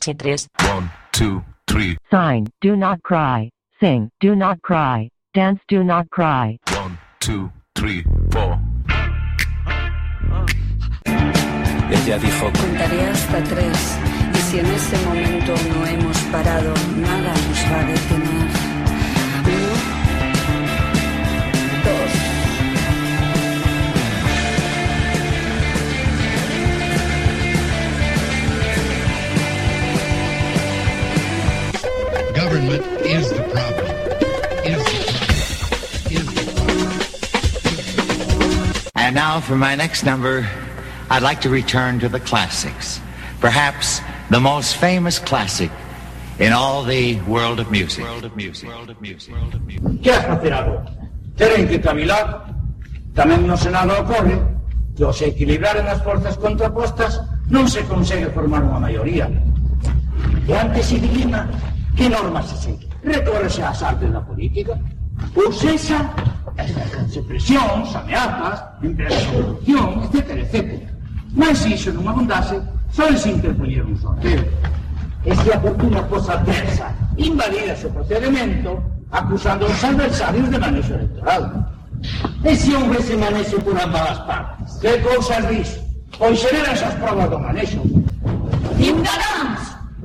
Problem. Somos Chitres. One, two, three. Sign, do not cry. Sing, do not cry. Dance, do not cry. One, two, three, four. Ella dijo, Contaré hasta tres y si en ese momento no hemos parado, nada nos va a detener. Government is the problem. Is the problem. Is the problem. And now for my next number, I'd like to return to the classics. Perhaps the most famous classic in all the world of music. World of music. World of music. World of music. Que has facer agora? Teren que cavilar. Tamén no Senado ocorre que ao se equilibraren as forzas contrapostas non se consegue formar unha maioría. E antes se ¿Qué normas se siguen? Recórrese a asalto en la política. Procesa, represión, ameaças, empresas de corrupción, etcétera, etcétera. Mas isso não abundasse, só eles interponieron un sorteo. E se a fortuna adversa, invalida su procedimento, acusando a los adversarios de manejo electoral. Ese hombre se manejo por ambas partes. ¿Qué cosas dice? Considera esas pruebas de manejo. ¡Indará!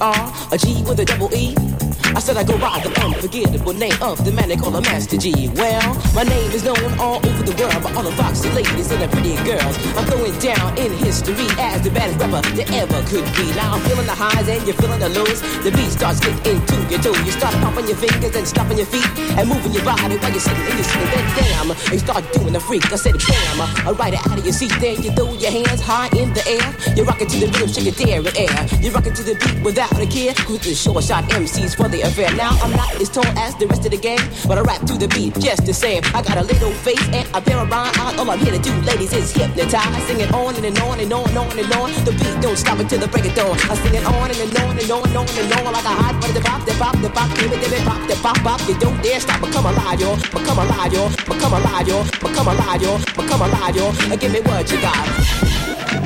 R, a G with a double E. I said I go the unforgettable name of the man they call a Master Gee. Well, my name is known all over the world by all the foxy ladies and the pretty girls. I'm going down in history as the baddest rapper that ever could be. Now I'm feeling the highs and you're feeling the lows. The beat starts getting into your toe. You start pumping your fingers and stomping your feet and moving your body while you're sitting in your seat. Then damn, you start doing the freak. I said bam, I ride it out of your seat. Then you throw your hands high in the air. You're rocking to the rhythm, shake your dairy air. You're rocking to the beat without a care. Cruise the short shot MCs for the affair. Now I'm not as tall as the rest of the gang, but I rap to the beat just the same. I got a little face and a pair of rhyme eyes. All I'm here to do, ladies, is hypnotize. Sing it on and, and on and on and on and on. The beat don't stop until the break of dawn. I sing it on and, and on and on and on and on like a hot butter. Pop, the pop, the pop, give it, give it, pop, the pop, pop. You don't dare stop, become alive, yo. Become alive, yo. Become alive, yo. Become alive, yo. Become alive, yo. And give me what you got.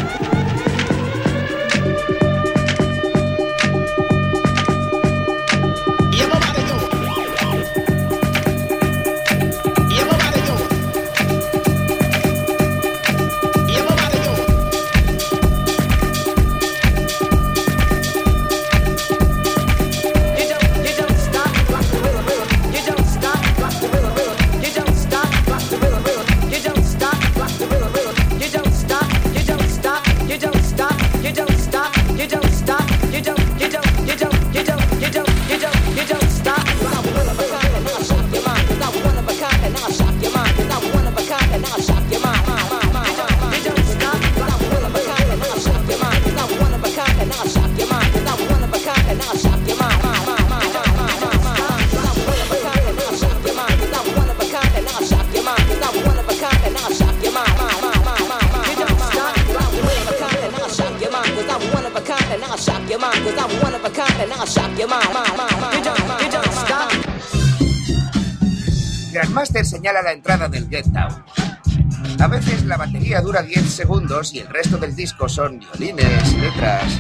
Segundos y el resto del disco son violines, letras.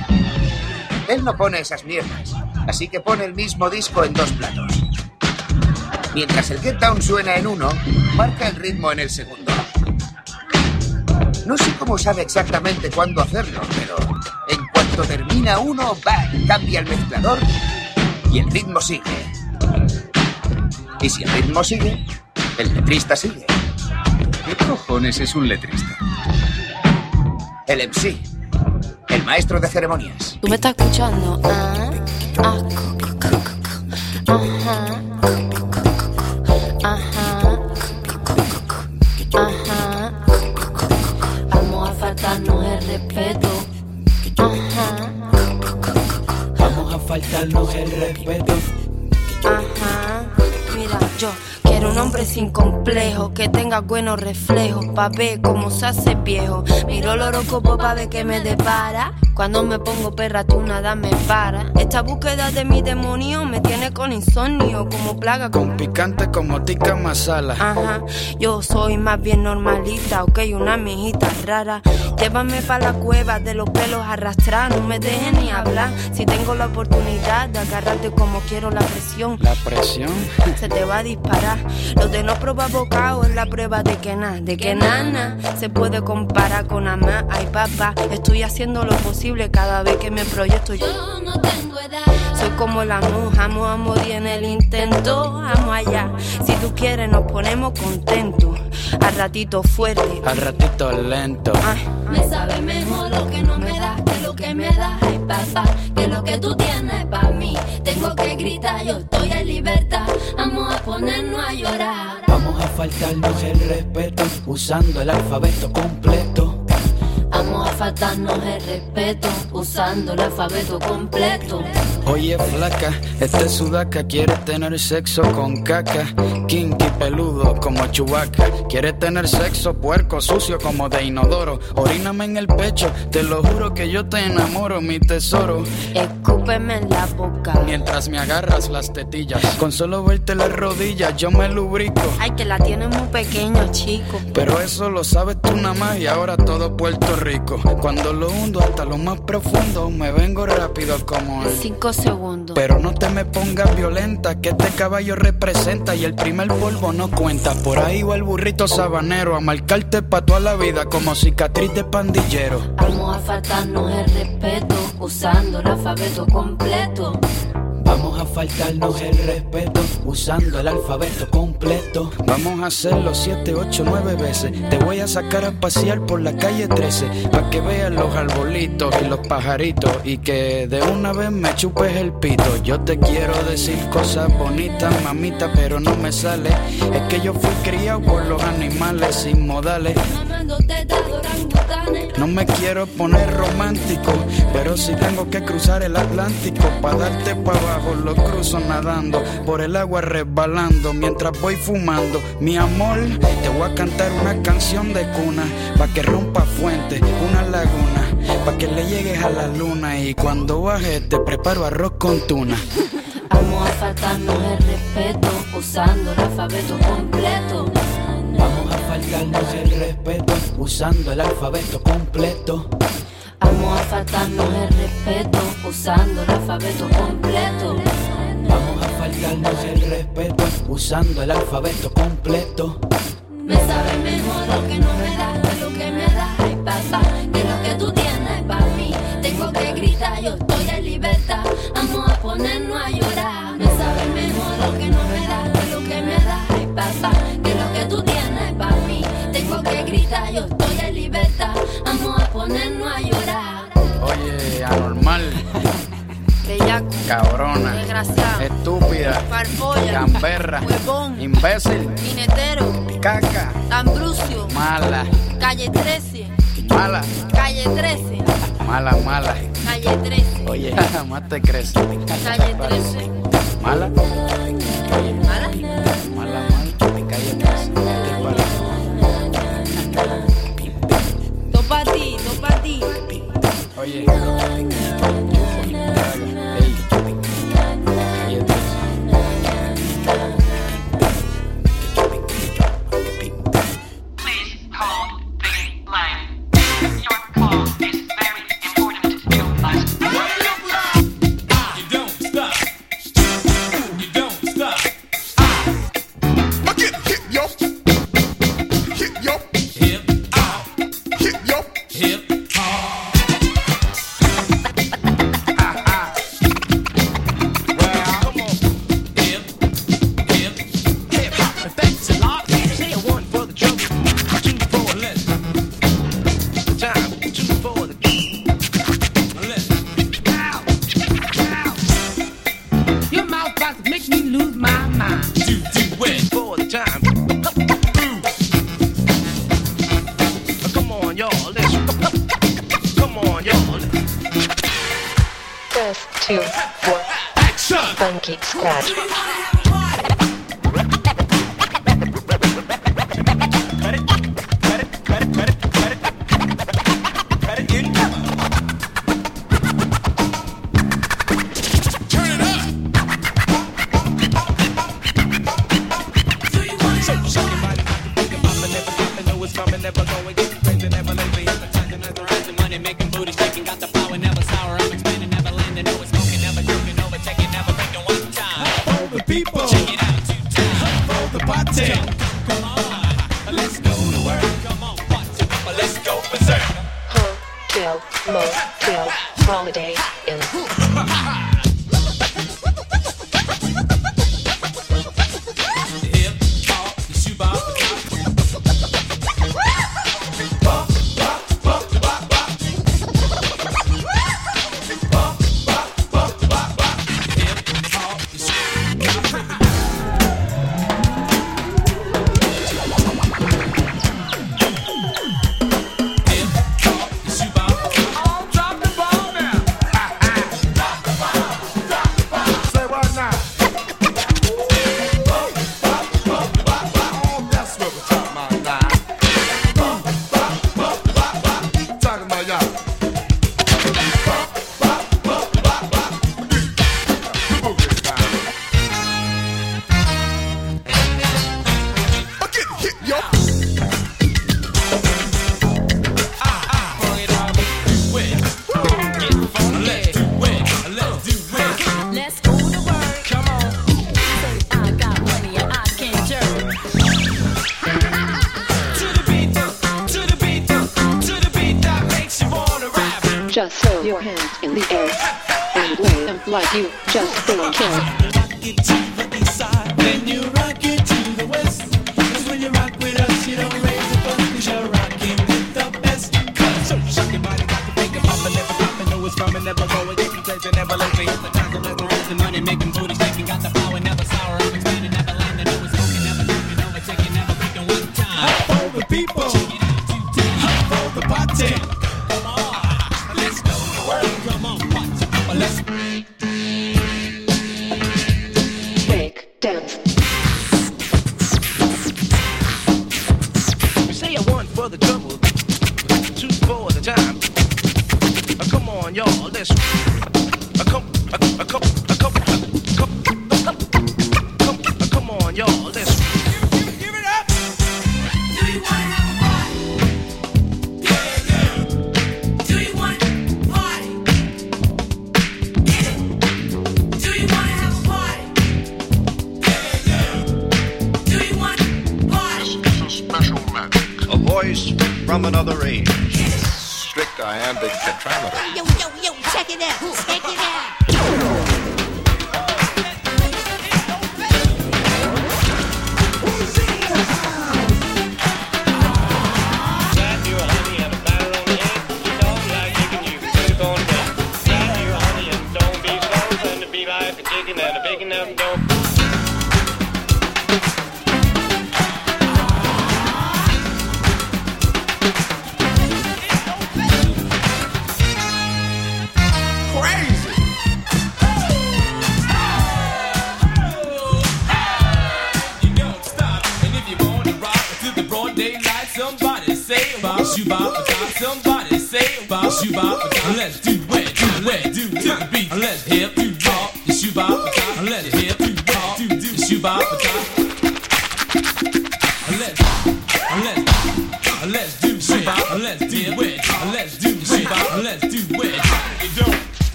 Él no pone esas mierdas, así que pone el mismo disco en dos platos. Mientras el Get Down suena en uno, marca el ritmo en el segundo. No sé cómo sabe exactamente cuándo hacerlo, pero en cuanto termina uno, va, cambia el mezclador y el ritmo sigue. Y si el ritmo sigue, el letrista sigue. ¿Qué cojones es un letrista? El MC, el maestro de ceremonias. ¿Tú me estás escuchando? Ah, ah, cu, cu, cu, cu, cu. Ajá. Ajá. Ajá. Vamos a faltarnos el respeto. Ajá. Vamos a faltarnos el respeto. Ajá. Mira, yo un hombre sin complejo, que tenga buenos reflejos, pa' ver cómo se hace viejo. Miro el horóscopo pa' ver que me depara. Cuando me pongo perra, tú nada me para. Esta búsqueda de mi demonio me tiene con insomnio, como plaga. Con picante como tica masala. Ajá, yo soy más bien normalita, ok, una mijita rara. Llévame pa' la cueva de los pelos arrastrar, no me dejes ni hablar. Si tengo la oportunidad de agarrarte como quiero la presión, La presión. se te va a disparar. Lo de no probar bocado es la prueba de que nada, de que nada se puede comparar con amar. Ay, papá, estoy haciendo lo posible cada vez que me proyecto. Yo no tengo edad. Soy como la mujer, amo a morir en el intento, amo allá. Si tú quieres, nos ponemos contentos. Al ratito fuerte. Al ratito lento. Me sabe mejor lo que no me da que lo que me da, ay papá, que lo que tú tienes para mí. Tengo que gritar, yo estoy en libertad, vamos a ponernos a llorar. Vamos a faltarnos el respeto usando el alfabeto completo. Vamos a faltarnos el respeto usando el alfabeto completo. Oye, flaca, este sudaca quiere tener sexo con caca. Kinky peludo como chubaca. Quiere tener sexo puerco, sucio como de inodoro. Oríname en el pecho, te lo juro que yo te enamoro, mi tesoro. Escúpeme en la boca. Mientras me agarras las tetillas. Con solo verte las rodillas, yo me lubrico. Ay, que la tienes muy pequeño, chico. Pero eso lo sabes tú nada más y ahora todo Puerto Rico. Cuando lo hundo hasta lo más profundo, me vengo rápido como el. Cinco segundos. Pero no te me pongas violenta, que este caballo representa y el primer polvo no cuenta. Por ahí va el burrito sabanero a marcarte pa' toda la vida como cicatriz de pandillero. Vamos a faltarnos el respeto usando el alfabeto completo. Vamos a faltarnos el respeto usando el alfabeto completo. Vamos a hacerlo 7, 8, 9 veces. Te voy a sacar a pasear por la calle 13 para que veas los arbolitos y los pajaritos y que de una vez me chupes el pito. Yo te quiero decir cosas bonitas, mamita, pero no me sale. Es que yo fui criado por los animales sin modales. No me quiero poner romántico, pero si tengo que cruzar el Atlántico para darte para abajo, lo cruzo nadando, por el agua resbalando mientras voy fumando. Mi amor, te voy a cantar una canción de cuna, pa' que rompa fuente, una laguna, pa' que le llegues a la luna y cuando baje te preparo arroz con tuna. Vamos a faltarnos el respeto usando el alfabeto completo. Vamos a faltarnos el respeto usando el alfabeto completo. Vamos a faltarnos el respeto usando el alfabeto completo. Vamos a faltarnos el respeto usando el alfabeto completo. Me sabe mejor lo que no me da que lo que me da. Ay, papá, que lo que tú tienes para mí. Tengo que gritar, yo estoy en libertad. Vamos a ponernos a llorar. Me sabe mejor lo que no me da que lo que me da. Ay, papá, que lo que tú tienes Bellaco. cabrona, Desgraciado. estúpida, Farfolla. gamberra, Huevón. imbécil, Jinetero. caca, Ambrucio. mala, Calle 13. mala, Calle 13. mala, mala. Calle 13. Oye, más te crees. Calle 13. Mala, ¿Mala? mala, mala, calle 13. ¿Qué Dos pa' ti, dos pa' ti. Oye, lose my mind. Do do it for the time. Come on, y'all. Let's come on, y'all. Press two for action. Funky scratch.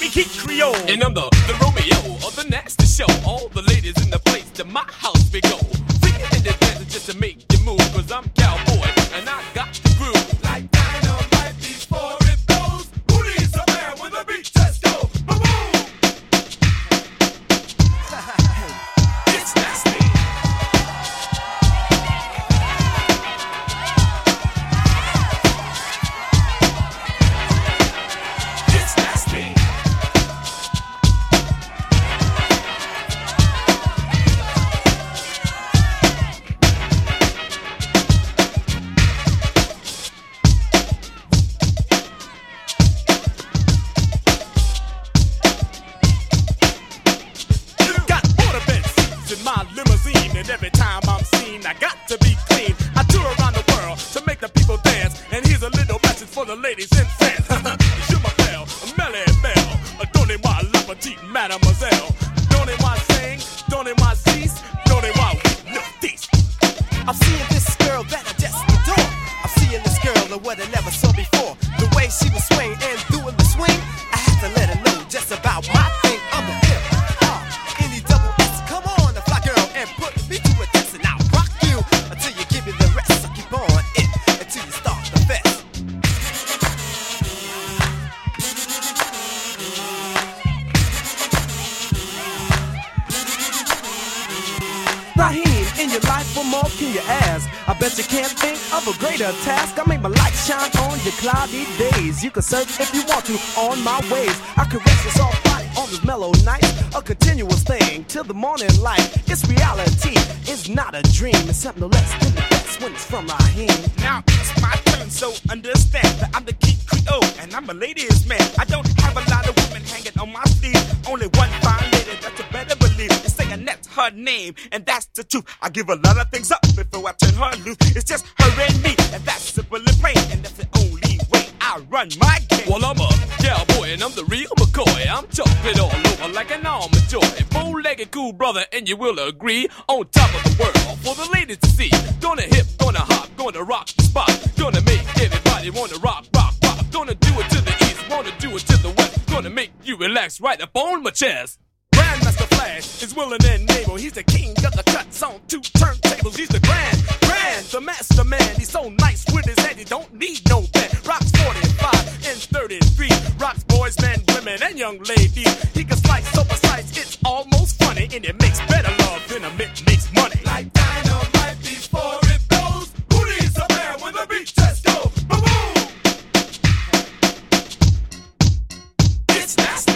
Role, they You can search if you want to on my waves. I caress your soft body on this mellow night. A continuous thing till the morning light. It's reality, it's not a dream. It's something no less than the best when it's from Raheem. Now it's my turn, so understand that I'm the Kid Creole, and I'm a ladies' man. I don't have a lot of women hanging on my sleeve. Only one fine lady that you better believe. They say that's her name, and that's the truth. I give a lot of things run my game. Well, I'm a cowboy and I'm the real McCoy. I'm chopping all over like an almond joy. Bow-legged cool brother, and you will agree. On top of the world for the ladies to see. Gonna hip, gonna hop, gonna rock the spot. Gonna make everybody wanna rock, rock, rock. Gonna do it to the east, wanna do it to the west. Gonna make you relax right up on my chest. Grandmaster Flash is willing and able. He's the king of the cuts on two turntables. He's the grand, grand, the master man. He's so nice with his head, he don't need no bed. Rocks 45 and 33. Rocks boys, men, women, and young ladies. He can slice so precise, it's almost funny. And it makes better love than a mint makes money. Like dynamite before it blows. Who needs a man with a beat? Just go. Boom, boom. It's nasty.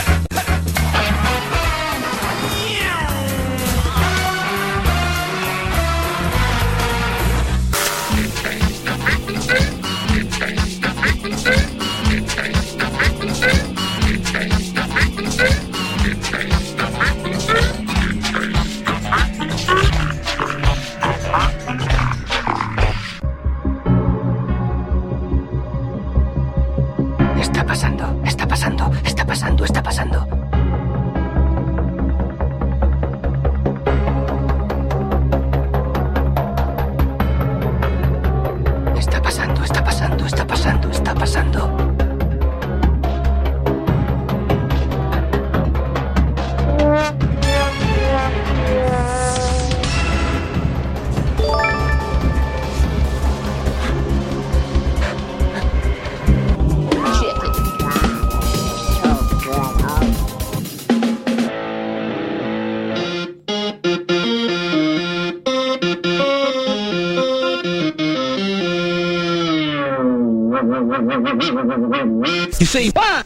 You see one,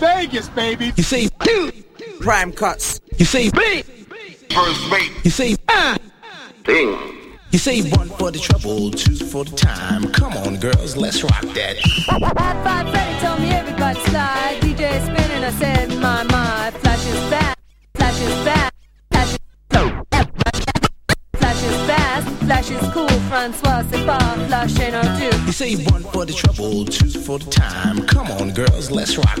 Vegas, baby. You see two, prime cuts. You see B. First mate. You see ah, ding. You see one for the trouble, two for the time. Come on, girls, let's rock that. High five Freddy told me everybody slide. DJ spinning, I said, my, my. Flash is fast, flash is fast, flash is Flash is fast, flash is cool. Francois, c'est pas flash ain't our due. You say one for the trouble, two for the time. Let's rock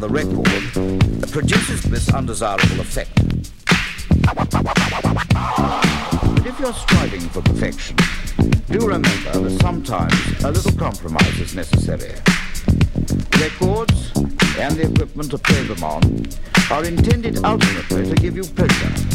the record produces this undesirable effect. But if you're striving for perfection, do remember that sometimes a little compromise is necessary. Records and the equipment to play them on are intended ultimately to give you pleasure.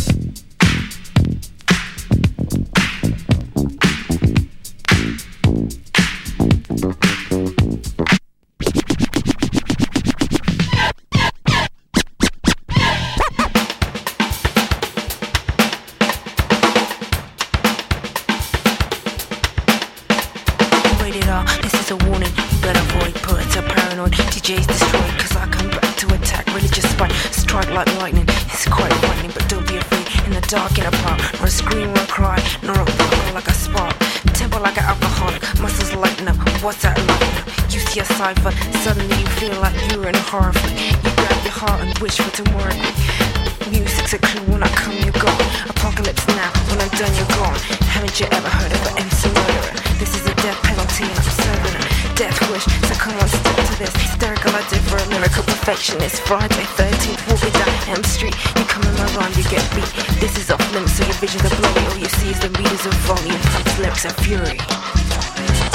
Haven't you ever heard of an MC murderer? This is a death penalty and I'm serving a death wish. So come on, step to this. Hysterical, I a lyrical perfectionist. Friday 13th, walking down Elm Street. You come in my rhyme, you get beat. This is off limits, so your visions are blurry. All you see is the meters of volume, pumps, lyrics, and fury.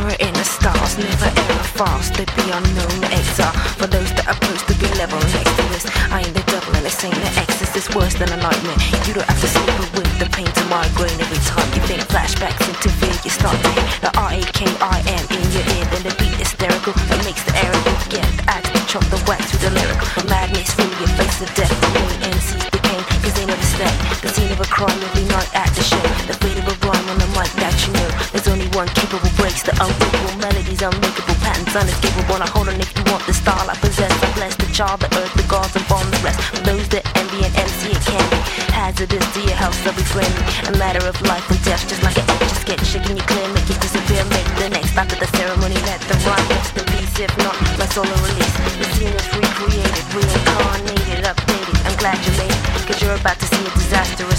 Terror in the stars, never ever fast. They be unknown, exile. For those that supposed to be level next to this, I ain't the devil and this ain't the excess. It's worse than a nightmare. You don't have to sleep with the pain to migraine every time you think flashbacks interfere. You start to hear the R A K I M in your ear. Then the beat hysterical that makes the air go get the to chop the wax with the lyrical madness through your face of death. The main MCs became, cause they never stay. The scene of a crime every night at the show. The fate of a rhyme on the mic that you know. There's only one capable unbreakable melodies, unmakeable patterns, unescapable. Now hold on if you want the style I possess. I bless the child, the earth, the gods, and bomb the rest. For those that envy and MC, it can be hazardous to your health, so be friendly. A matter of life and death, just like an just get shaken, you clear, make it disappear, make the next after the ceremony. Let the rhyme rest in peace, if not, my solo release. The scene is recreated, reincarnated, updated. I'm glad you made it, cause you're about to see a disaster.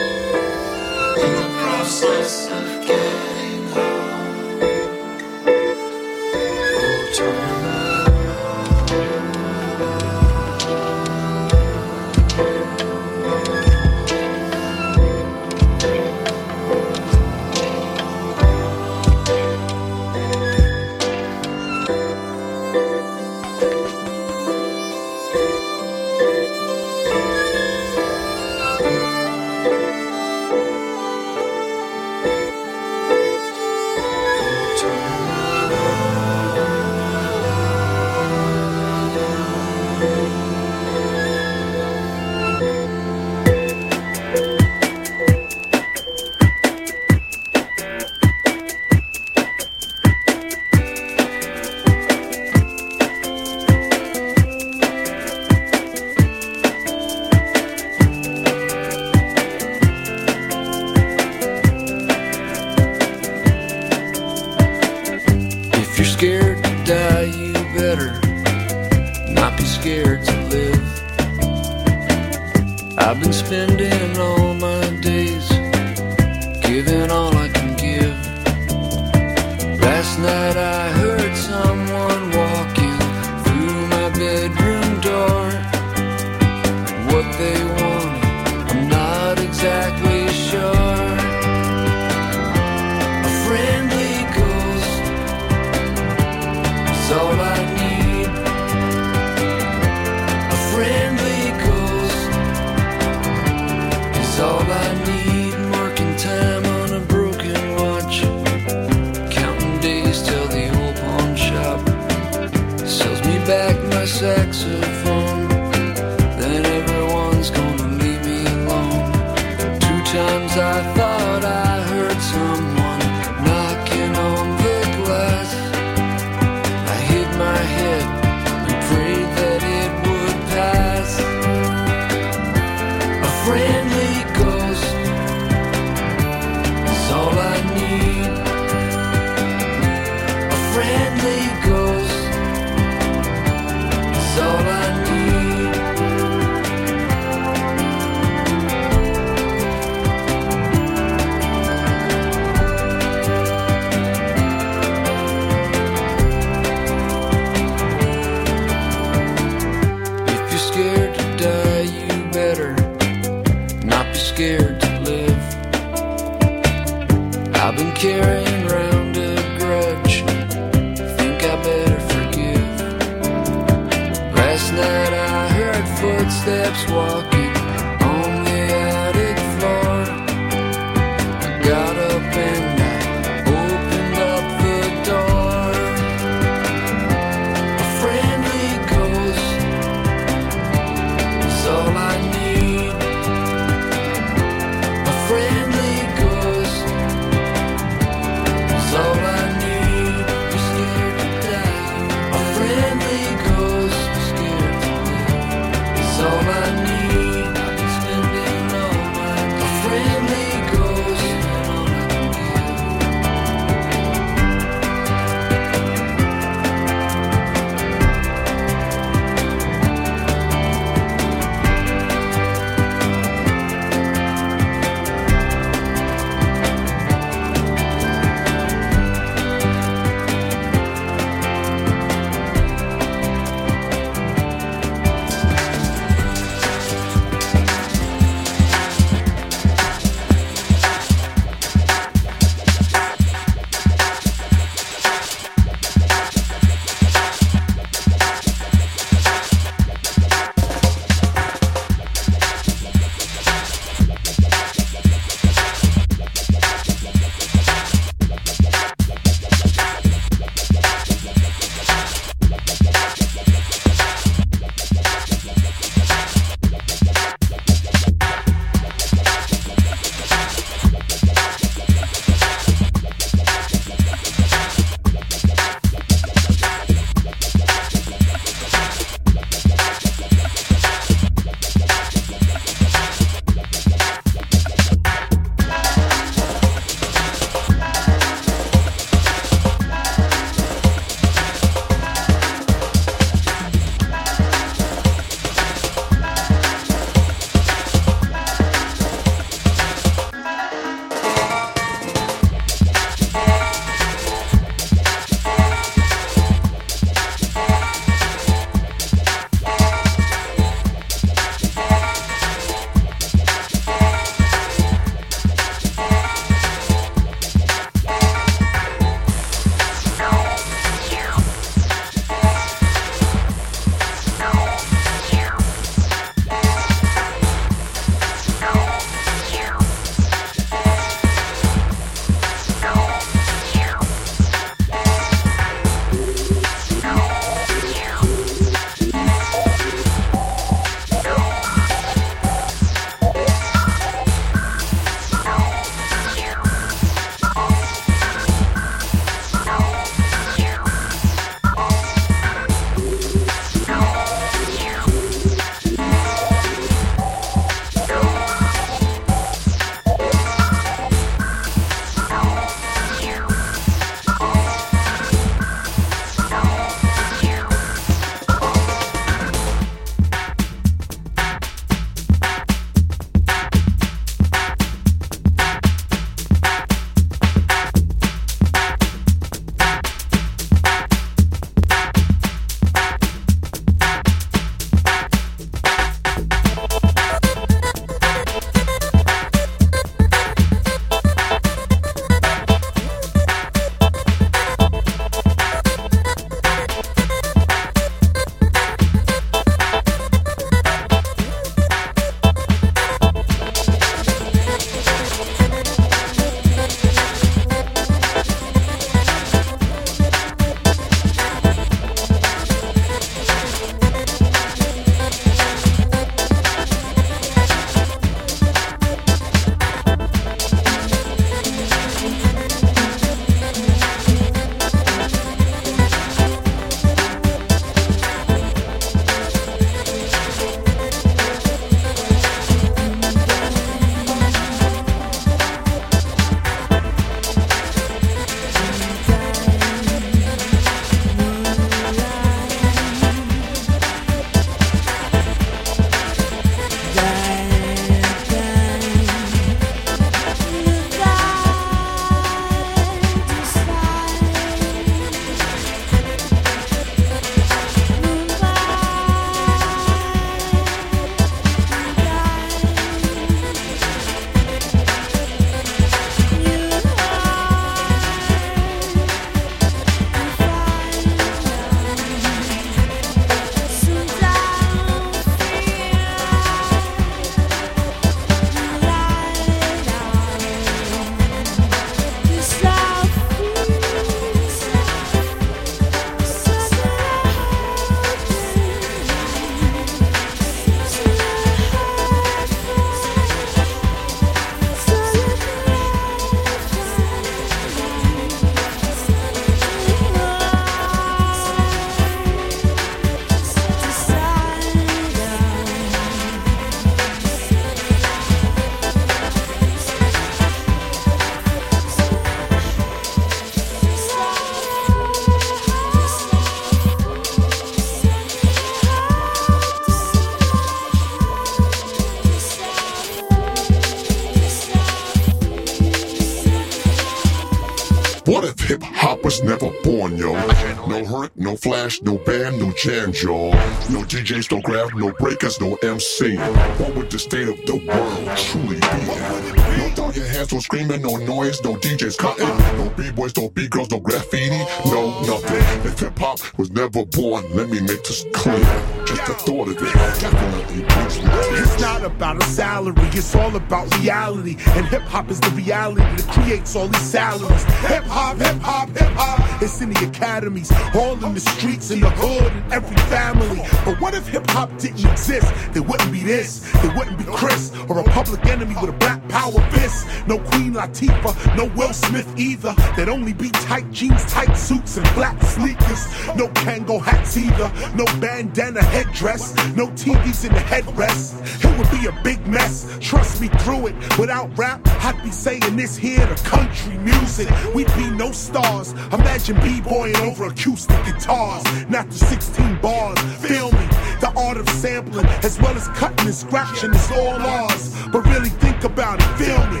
No Herc, no flash, no band, no jam, y'all. No DJs, no grab, no breakers, no MC. What would the state of the world truly be? No throw your hands, no screaming, no noise, no DJs cutting, no b-boys, no b-girls, no graffiti, no nothing. If hip hop was never born, let me make this clear. Just the thought of it definitely brings me It's not about a salary, it's all about reality. And hip hop is the reality that creates all these salaries. Hip hop, hip hop, hip hop. It's in the academies, all in the streets, in the hood, in every family. But what if hip hop didn't exist? There wouldn't be this, there wouldn't be Chris, or a public enemy with a black power fist. No Queen Latifah, no Will Smith either. There'd only be tight jeans, tight suits, and black sneakers. No Kangol hats either, no bandana headdress, no TVs in the headrest. It would be a big mess, trust me through it. Without rap, I'd be saying this here to country music. We'd be no stars. Imagine b-boying over acoustic guitars, not the 16 bars. Feel me? The art of sampling, as well as cutting and scratching, is all ours. But really think about it, feel me?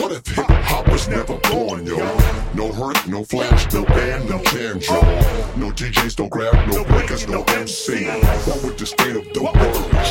What if hip hop was never born, yo? No Herc, no flash, no band, no jam, yo. No DJs, no grab, no breakers, no MC. What would the state of the world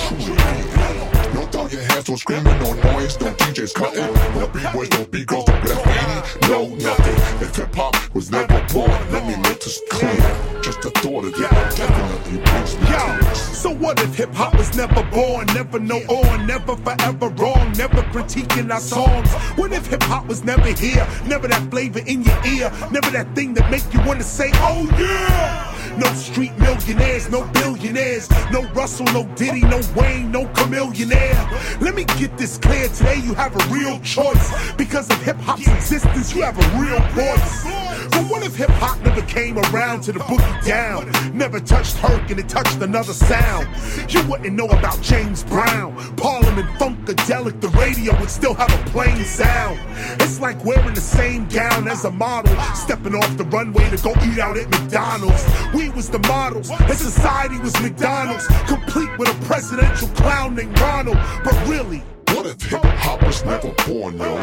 truly be? Throw your hands, no screaming, no noise, no DJs cutting, no b-boys, no b-girls, no graffiti, no nothing. If hip hop was never born, let me make this clear. Just the thought of it. Definitely brings me Yo, so what if hip hop was never born, never no on, never forever wrong, never critiquing our songs? What if hip hop was never here, never that flavor in your ear, never that thing that make you wanna say, oh yeah? No street millionaires, no billionaires, no Russell, no Diddy, no Wayne, no Chamillionaire. Let me get this clear today, you have a real choice. Because of hip hop's existence, you have a real voice. But what if hip hop never came around to the boogie down? Never touched Herc and it touched another sound. You wouldn't know about James Brown. Parliament Funkadelic, the radio would still have a plain sound. It's like wearing the same gown as a model, stepping off the runway to go eat out at McDonald's. We was the models, and society was McDonald's, complete with a presidential clown named Ronald. But really, What if hip hop was never born, yo?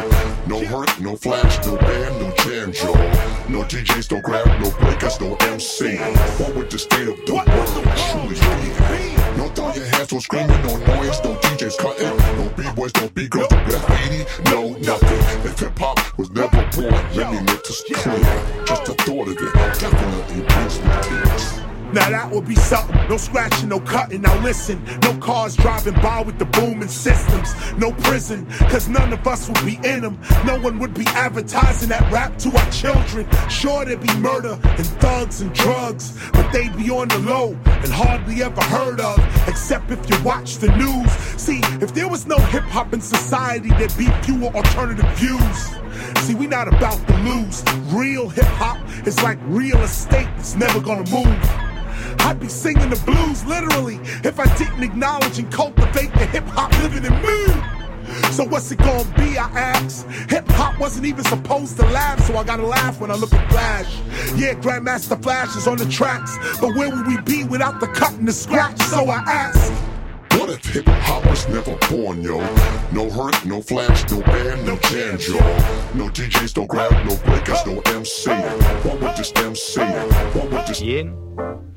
No Herc, no flash, no band, no jam, yo. No DJs, no grab, no breakers, no MC. What would the state of the world truly be? No throw your hands, no screaming, no noise, no DJs cutting, no b-boys, no b-girls, no graffiti, no nothing. If hip hop was never born, let me make this clear. Just the thought of it definitely brings me tears. Now that would be something. No scratching, no cutting. Now listen, no cars driving by with the booming systems. No prison, cause none of us would be in them. No one would be advertising that rap to our children. Sure, there'd be murder and thugs and drugs, but they'd be on the low and hardly ever heard of, except if you watch the news. See, if there was no hip hop in society, there'd be fewer alternative views. See, we're not about to lose. Real hip hop is like real estate, it's never gonna move. I'd be singing the blues literally if I didn't acknowledge and cultivate the hip hop living in me. So what's it gonna be? I ask. Hip hop wasn't even supposed to laugh, so I gotta laugh when I look at Flash. Yeah, Grandmaster Flash is on the tracks, but where would we be without the cut and the scratch? So I ask. What if hip hop was never born, yo? No Herc, no flash, no band, no jam, yo. No DJs, no grab, no breakers, no MC. What would this MC? What would this Bien.